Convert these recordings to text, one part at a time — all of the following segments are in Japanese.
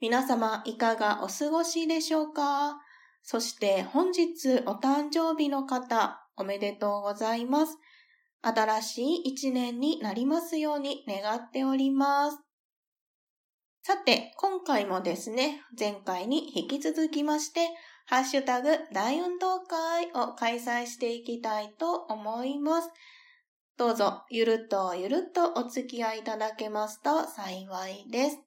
皆様いかがお過ごしでしょうか？そして本日お誕生日の方おめでとうございます。新しい一年になりますように願っております。さて、今回もですね、前回に引き続きまして、ハッシュタグ大運動会を開催していきたいと思います。どうぞ、ゆるっとゆるっとお付き合いいただけますと幸いです。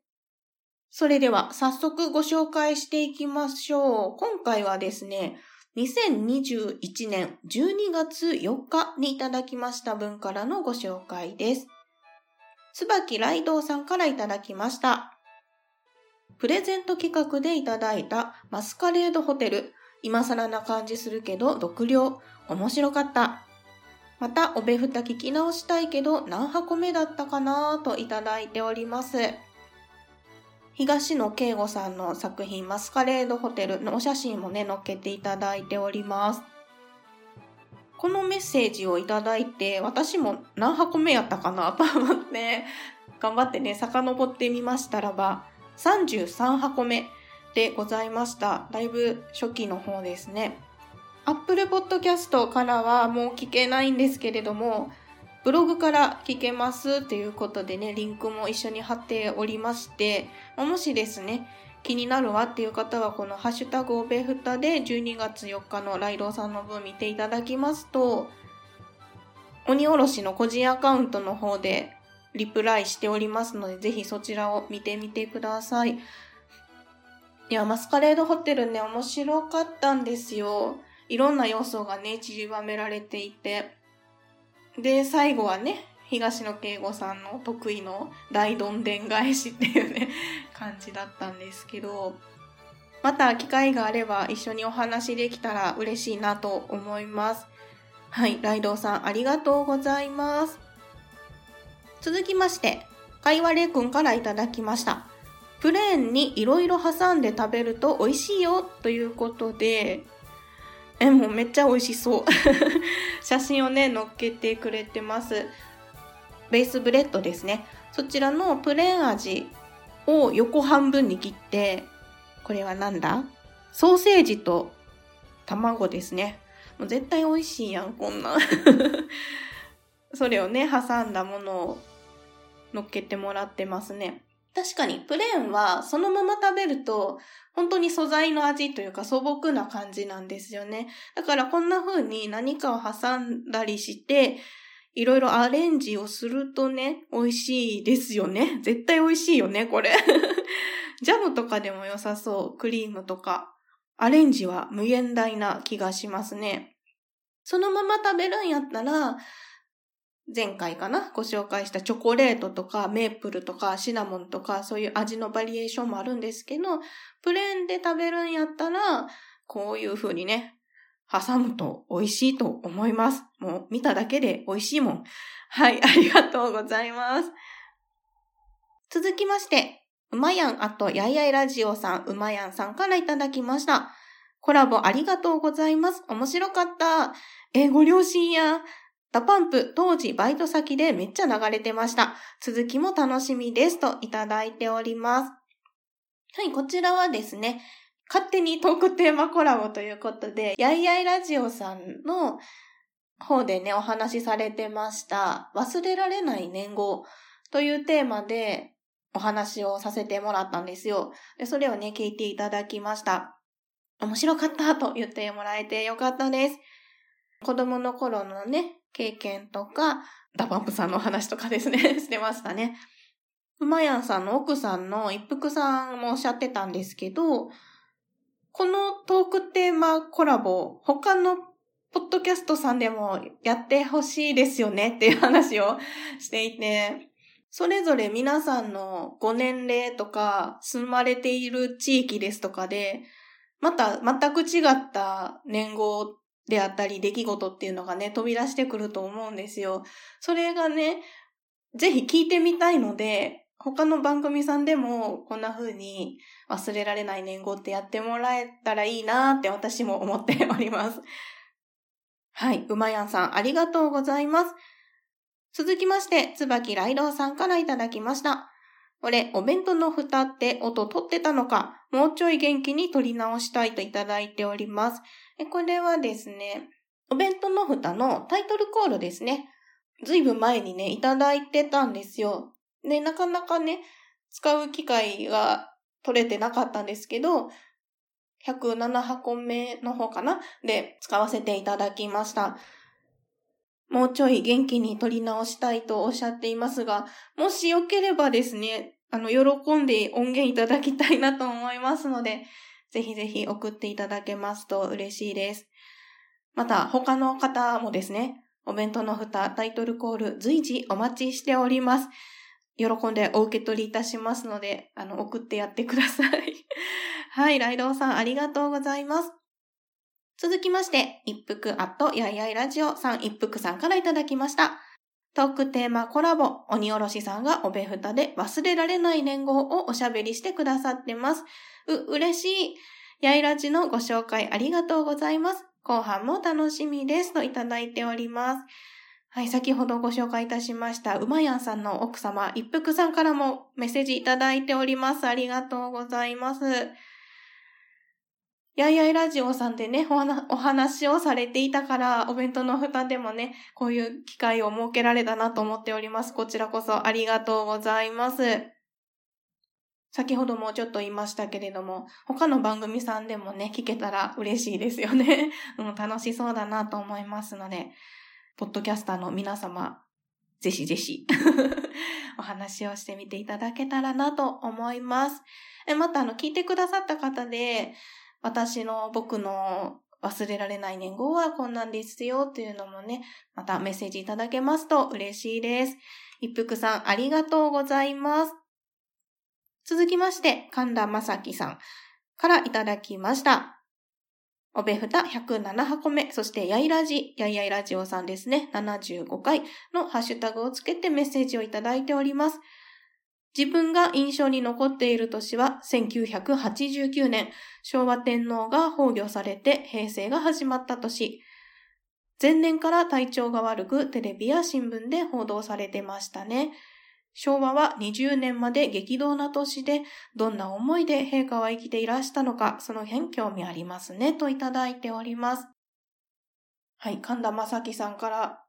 それでは早速ご紹介していきましょう。今回はですね、2021年12月4日にいただきました分からのご紹介です。椿ライドウさんからいただきました。プレゼント企画でいただいたマスカレードホテル。今更な感じするけど独量。面白かった。また、おべふた聞き直したいけど何箱目だったかなといただいております。東野圭吾さんの作品マスカレードホテルのお写真もね、載っけていただいております。このメッセージをいただいて、私も何箱目やったかなと思って、頑張ってね、遡ってみましたらば、33箱目でございました。だいぶ初期の方ですね。Apple Podcast からはもう聞けないんですけれども、ブログから聞けますということでね、リンクも一緒に貼っておりまして、もしですね、気になるわっていう方は、このハッシュタグオベフタで12月4日のライドウさんの分見ていただきますと、鬼おろしの個人アカウントの方でリプライしておりますので、ぜひそちらを見てみてください。いや、マスカレードホテルね、面白かったんですよ。いろんな要素がね、散りばめられていて。で、最後はね、東野圭吾さんの得意の大どんでん返しっていうね、感じだったんですけど、また機会があれば一緒にお話できたら嬉しいなと思います。はい、ライドウさんありがとうございます。続きまして、かいわれくんからいただきました。プレーンにいろいろ挟んで食べると美味しいよということで、え、もうめっちゃ美味しそう。写真をね、載っけてくれてます。ベースブレッドですね。そちらのプレーン味を横半分に切って、これはなんだ？ソーセージと卵ですね。もう絶対美味しいやん、こんな。それをね、挟んだものを乗っけてもらってますね。確かにプレーンはそのまま食べると本当に素材の味というか素朴な感じなんですよね。だからこんな風に何かを挟んだりしていろいろアレンジをするとね、美味しいですよね。絶対美味しいよね、これ。ジャムとかでも良さそう。クリームとか。アレンジは無限大な気がしますね。そのまま食べるんやったら、前回かな？ご紹介したチョコレートとかメープルとかシナモンとかそういう味のバリエーションもあるんですけど、プレーンで食べるんやったら、こういう風にね、挟むと美味しいと思います。もう見ただけで美味しいもん。はい、ありがとうございます。続きまして、うまやんあとやいやいラジオさん、うまやんさんからいただきました。コラボありがとうございます。面白かった。えご両親や、 DA PUMP、当時バイト先でめっちゃ流れてました。続きも楽しみです。といただいております。はい、こちらはですね、勝手にトークテーマコラボということで、やいやいラジオさんの方でね、お話しされてました、忘れられない年号というテーマでお話をさせてもらったんですよ。でそれをね、聞いていただきました。面白かったと言ってもらえてよかったです。子供の頃のね、経験とか、 DA PUMPさんの話とかですね、してましたね。うまやんさんの奥さんの一服さんもおっしゃってたんですけど、このトークテーマコラボ、他のポッドキャストさんでもやってほしいですよねっていう話をしていて、それぞれ皆さんのご年齢とか、住まれている地域ですとかで、また全く違った年号であったり出来事っていうのがね、飛び出してくると思うんですよ。それがね、ぜひ聞いてみたいので、他の番組さんでもこんな風に忘れられない年号ってやってもらえたらいいなーって私も思っております。はい、うまやんさんありがとうございます。続きまして、つばきらいどうさんからいただきました。俺、お弁当の蓋って音取ってたのか、もうちょい元気に取り直したいといただいております。これはですね、お弁当の蓋のタイトルコールですね。ずいぶん前にね、いただいてたんですよ。で、なかなかね、使う機会が取れてなかったんですけど、107箱目の方かな？で使わせていただきました。もうちょい元気に撮り直したいとおっしゃっていますが、もしよければですね、あの、喜んで音源いただきたいなと思いますので、ぜひぜひ送っていただけますと嬉しいです。また、他の方もですね、お弁当の蓋、タイトルコール、随時お待ちしております。喜んでお受け取りいたしますので、あの、送ってやってください。はい、ライドウさんありがとうございます。続きまして、一服アットやいやいラジオさん一服さんからいただきました。トークテーマコラボ、鬼おろしさんがおべふたで忘れられない年号をおしゃべりしてくださってます。う、嬉しい。やいラジのご紹介ありがとうございます。後半も楽しみです。といただいております。はい、先ほどご紹介いたしました、うまやんさんの奥様、一服さんからもメッセージいただいております。ありがとうございます。やいやいラジオさんでねお、お話をされていたから、お弁当の蓋でもね、こういう機会を設けられたなと思っております。こちらこそありがとうございます。先ほどもちょっと言いましたけれども、他の番組さんでもね、聞けたら嬉しいですよね。うん、楽しそうだなと思いますので、ポッドキャスターの皆様、ぜひぜひ お話をしてみていただけたらなと思います。えまた、あの、聞いてくださった方で、私の僕の忘れられない年号はこんなんですよっていうのもね、またメッセージいただけますと嬉しいです。一服さんありがとうございます。続きまして、神田正輝さんからいただきました。おべふた107箱目、そしてやいらじ、やいやいラジオさんですね、75回のハッシュタグをつけてメッセージをいただいております。自分が印象に残っている年は1989年、昭和天皇が崩御されて平成が始まった年。前年から体調が悪くテレビや新聞で報道されてましたね。昭和は20年まで激動な年で、どんな思いで陛下は生きていらしたのか、その辺興味ありますね、といただいております。はい、神田正輝さんから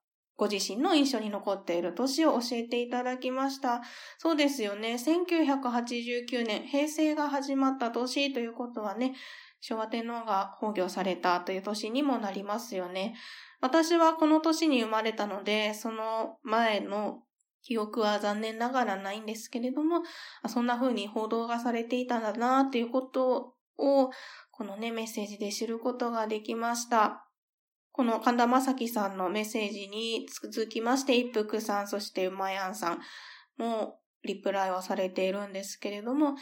ご自身の印象に残っている年を教えていただきました。そうですよね。1989年、平成が始まった年ということはね、昭和天皇が崩御されたという年にもなりますよね。私はこの年に生まれたので、その前の記憶は残念ながらないんですけれども、そんな風に報道がされていたんだなっていうことを、このね、メッセージで知ることができました。この神田正輝さんのメッセージに続きまして、一服さん、そしてうまやんさんもリプライはされているんですけれども、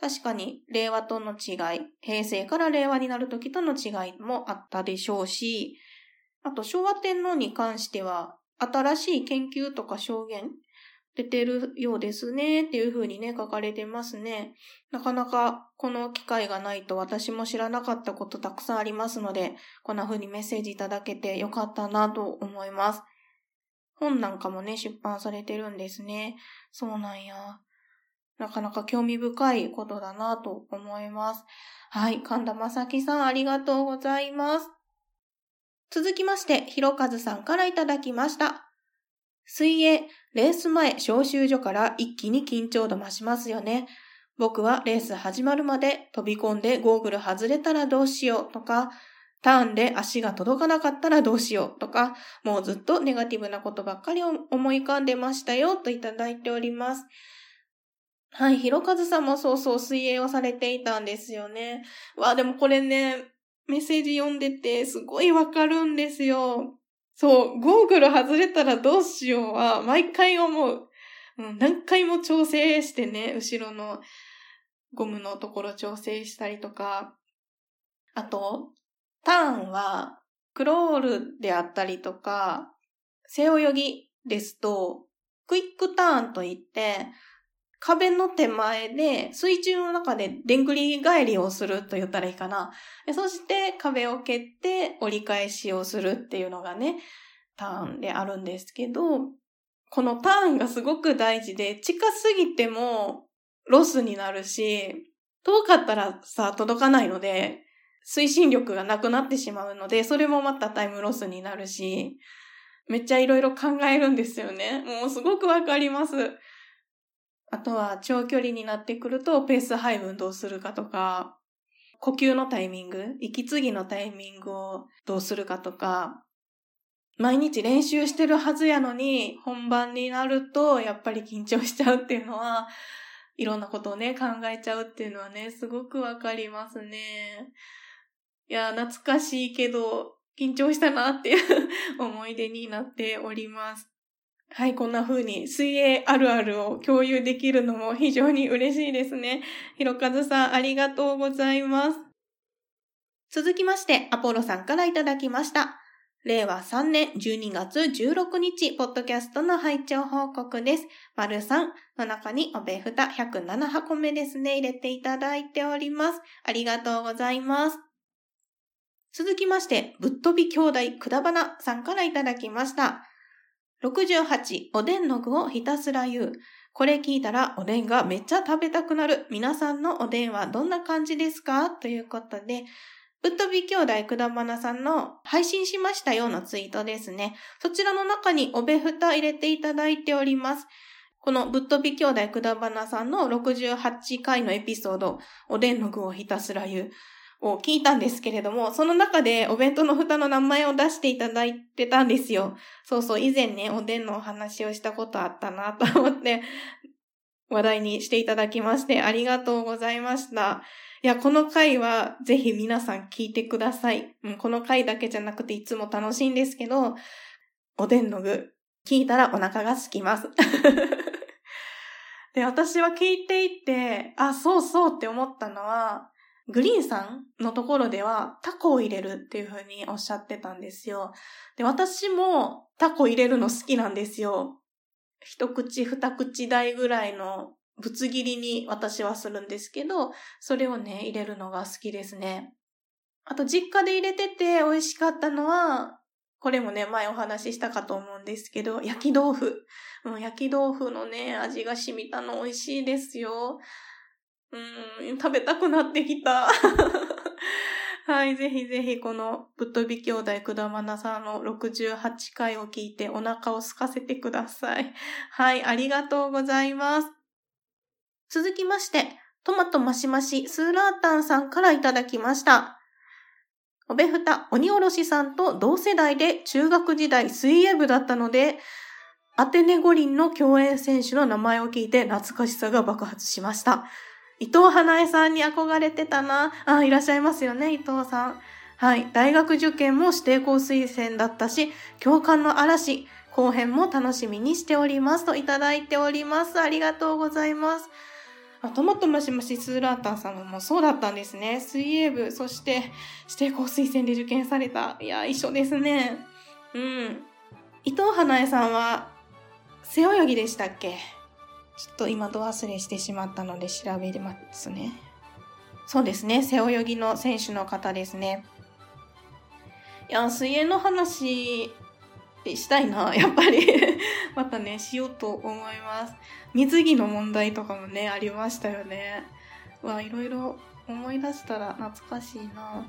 確かに令和との違い、平成から令和になる時との違いもあったでしょうし、あと昭和天皇に関しては、新しい研究とか証言出てるようですねっていう風にね、書かれてますね。なかなかこの機会がないと私も知らなかったことたくさんありますので、こんな風にメッセージいただけてよかったなと思います。本なんかもね、出版されてるんですね。そうなんや。なかなか興味深いことだなと思います。はい。神田正輝さんありがとうございます。続きまして、ひろかずさんからいただきました。水泳、レース前招集所から一気に緊張度増しますよね。僕はレース始まるまで飛び込んでゴーグル外れたらどうしようとか、ターンで足が届かなかったらどうしようとか、もうずっとネガティブなことばっかり思い浮かんでましたよといただいております。はい、ひろかずさんもそうそう水泳をされていたんですよね。わあ、でもこれね、メッセージ読んでてすごいわかるんですよ。そう、ゴーグル外れたらどうしようは毎回思う。うん、何回も調整してね、後ろのゴムのところ調整したりとか、あと、ターンは、クロールであったりとか、背泳ぎですと、クイックターンといって、壁の手前で水中の中ででんぐり返りをすると言ったらいいかな。そして壁を蹴って折り返しをするっていうのがね、ターンであるんですけど、このターンがすごく大事で、近すぎてもロスになるし、遠かったらさ、届かないので、推進力がなくなってしまうので、それもまたタイムロスになるし、めっちゃいろいろ考えるんですよね。もうすごくわかります。あとは長距離になってくるとペース配分どうするかとか、呼吸のタイミング、息継ぎのタイミングをどうするかとか、毎日練習してるはずやのに、本番になるとやっぱり緊張しちゃうっていうのは、いろんなことをね、考えちゃうっていうのはね、すごくわかりますね。いや、懐かしいけど、緊張したなっていう 思い出になっております。はい、こんな風に水泳あるあるを共有できるのも非常に嬉しいですね。ひろかずさん、ありがとうございます。続きまして、アポロさんからいただきました。令和3年12月16日、ポッドキャストの拝聴報告です。丸3の中におべふた107箱目ですね、入れていただいております。ありがとうございます。続きまして、ぶっ飛び兄弟くだばなさんからいただきました。68、おでんの具をひたすら言う。これ聞いたらおでんがめっちゃ食べたくなる。皆さんのおでんはどんな感じですか？ということで、ぶっ飛び兄弟くだばなさんの配信しましたようなツイートですね。そちらの中におべふた入れていただいております。このぶっ飛び兄弟くだばなさんの68回のエピソード、おでんの具をひたすら言う。を聞いたんですけれども、その中でお弁当の蓋の名前を出していただいてたんですよ。そうそう、以前ね、おでんのお話をしたことあったなと思って、話題にしていただきまして、ありがとうございました。いや、この回はぜひ皆さん聞いてください。うん、この回だけじゃなくていつも楽しいんですけど、おでんの具、聞いたらお腹が空きます。で、私は聞いていて、あ、そうそうって思ったのは、グリーンさんのところではタコを入れるっていう風におっしゃってたんですよ。で、私もタコ入れるの好きなんですよ。一口二口大ぐらいのぶつ切りに私はするんですけど、それをね、入れるのが好きですね。あと、実家で入れてて美味しかったのは、これもね、前お話ししたかと思うんですけど、焼き豆腐。うん、焼き豆腐のね、味が染みたの美味しいですよ。うん、食べたくなってきた。はい、ぜひぜひこのぶっ飛び兄弟くだまなさんの68回を聞いてお腹を空かせてください。はい、ありがとうございます。続きまして、トマトマシマシスーラータンさんからいただきました。おべふた鬼おろしさんと同世代で中学時代水泳部だったので、アテネ五輪の競泳選手の名前を聞いて懐かしさが爆発しました。伊藤花江さんに憧れてたな。あ、いらっしゃいますよね、伊藤さん。はい。大学受験も指定校推薦だったし、共感の嵐、後編も楽しみにしておりますといただいております。ありがとうございます。あトマトマシマシスーラータンさんもそうだったんですね。水泳部、そして指定校推薦で受験された。いや、一緒ですね。うん。伊藤花江さんは、背泳ぎでしたっけ？ちょっと今度忘れしてしまったので調べますね。そうですね。背泳ぎの選手の方ですね。いや、水泳の話したいな。やっぱり またね、しようと思います。水着の問題とかもね、ありましたよね。わ、いろいろ思い出したら懐かしいな。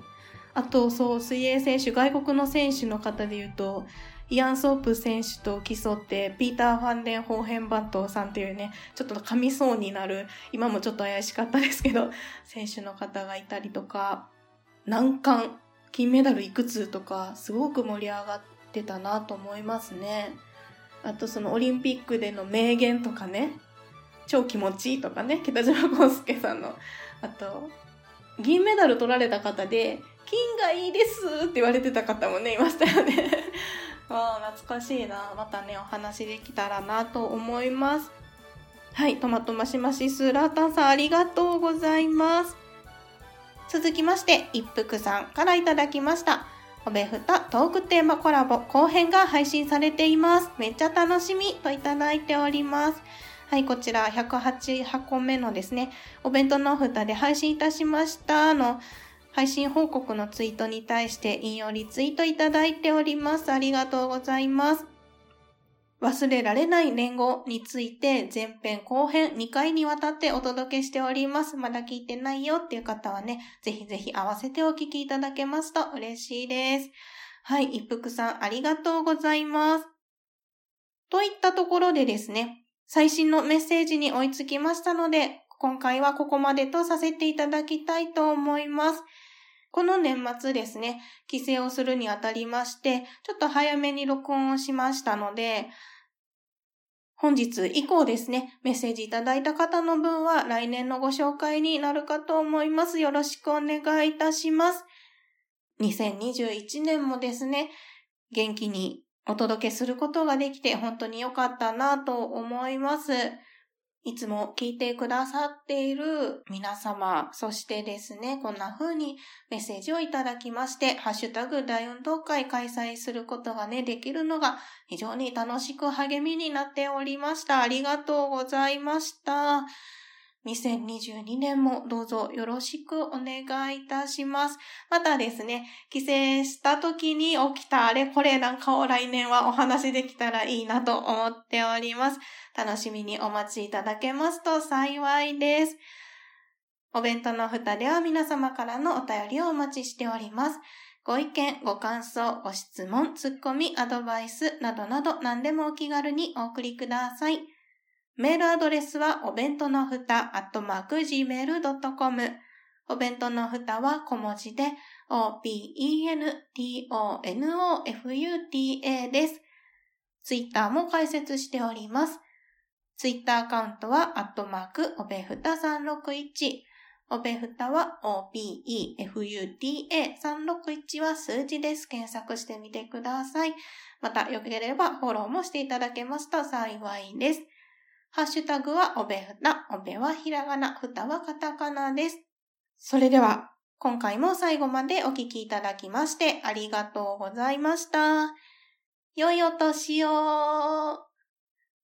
あと、そう、水泳選手、外国の選手の方で言うと、イアン・ソープ選手と競って、ピーター・ファンデン・ホーヘンバットさんっていうね、ちょっと噛みそうになる、今もちょっと怪しかったですけど、選手の方がいたりとか、難関、金メダルいくつとか、すごく盛り上がってたなと思いますね。あとそのオリンピックでの名言とかね、超気持ちいいとかね、北島康介さんの、あと、銀メダル取られた方で、金がいいですって言われてた方もね、いましたよね。ああ、懐かしいな。またね、お話できたらなと思います。はい、トマトマシマシスーラータンさんありがとうございます。続きまして、一服さんからいただきました。おべふたトークテーマコラボ後編が配信されています。めっちゃ楽しみといただいております。はい、こちら108箱目のですね、お弁当のふたで配信いたしましたの配信報告のツイートに対して引用リツイートいただいております。ありがとうございます。忘れられない年号について前編後編2回にわたってお届けしております。まだ聞いてないよっていう方はね、ぜひぜひ合わせてお聞きいただけますと嬉しいです。はい、一服さんありがとうございます。といったところでですね、最新のメッセージに追いつきましたので、今回はここまでとさせていただきたいと思います。この年末ですね、帰省をするにあたりまして、ちょっと早めに録音をしましたので、本日以降ですね、メッセージいただいた方の分は来年のご紹介になるかと思います。よろしくお願いいたします。2021年もですね、元気にお届けすることができて本当に良かったなと思います。いつも聞いてくださっている皆様、そしてですね、こんな風にメッセージをいただきまして、ハッシュタグ大運動会開催することがね、できるのが非常に楽しく励みになっておりました。ありがとうございました。2022年もどうぞよろしくお願いいたします。またですね、帰省した時に起きたあれこれなんかを来年はお話できたらいいなと思っております。楽しみにお待ちいただけますと幸いです。お弁当の蓋では皆様からのお便りをお待ちしております。ご意見、ご感想、ご質問、ツッコミ、アドバイスなどなど何でもお気軽にお送りください。メールアドレスはお弁当のふた、アットマーク、gmail.com。お弁当のふたは小文字で、o-b-e-n-t-o-n-o-f-u-t-a です。ツイッターも開設しております。ツイッターアカウントは、アットマーク、おべふた361。おべふたは OBEFUTA361 は数字です。検索してみてください。また、よければフォローもしていただけますと幸いです。ハッシュタグはおべふた、おべはひらがな、ふたはカタカナです。それでは、今回も最後までお聴きいただきましてありがとうございました。良いお年を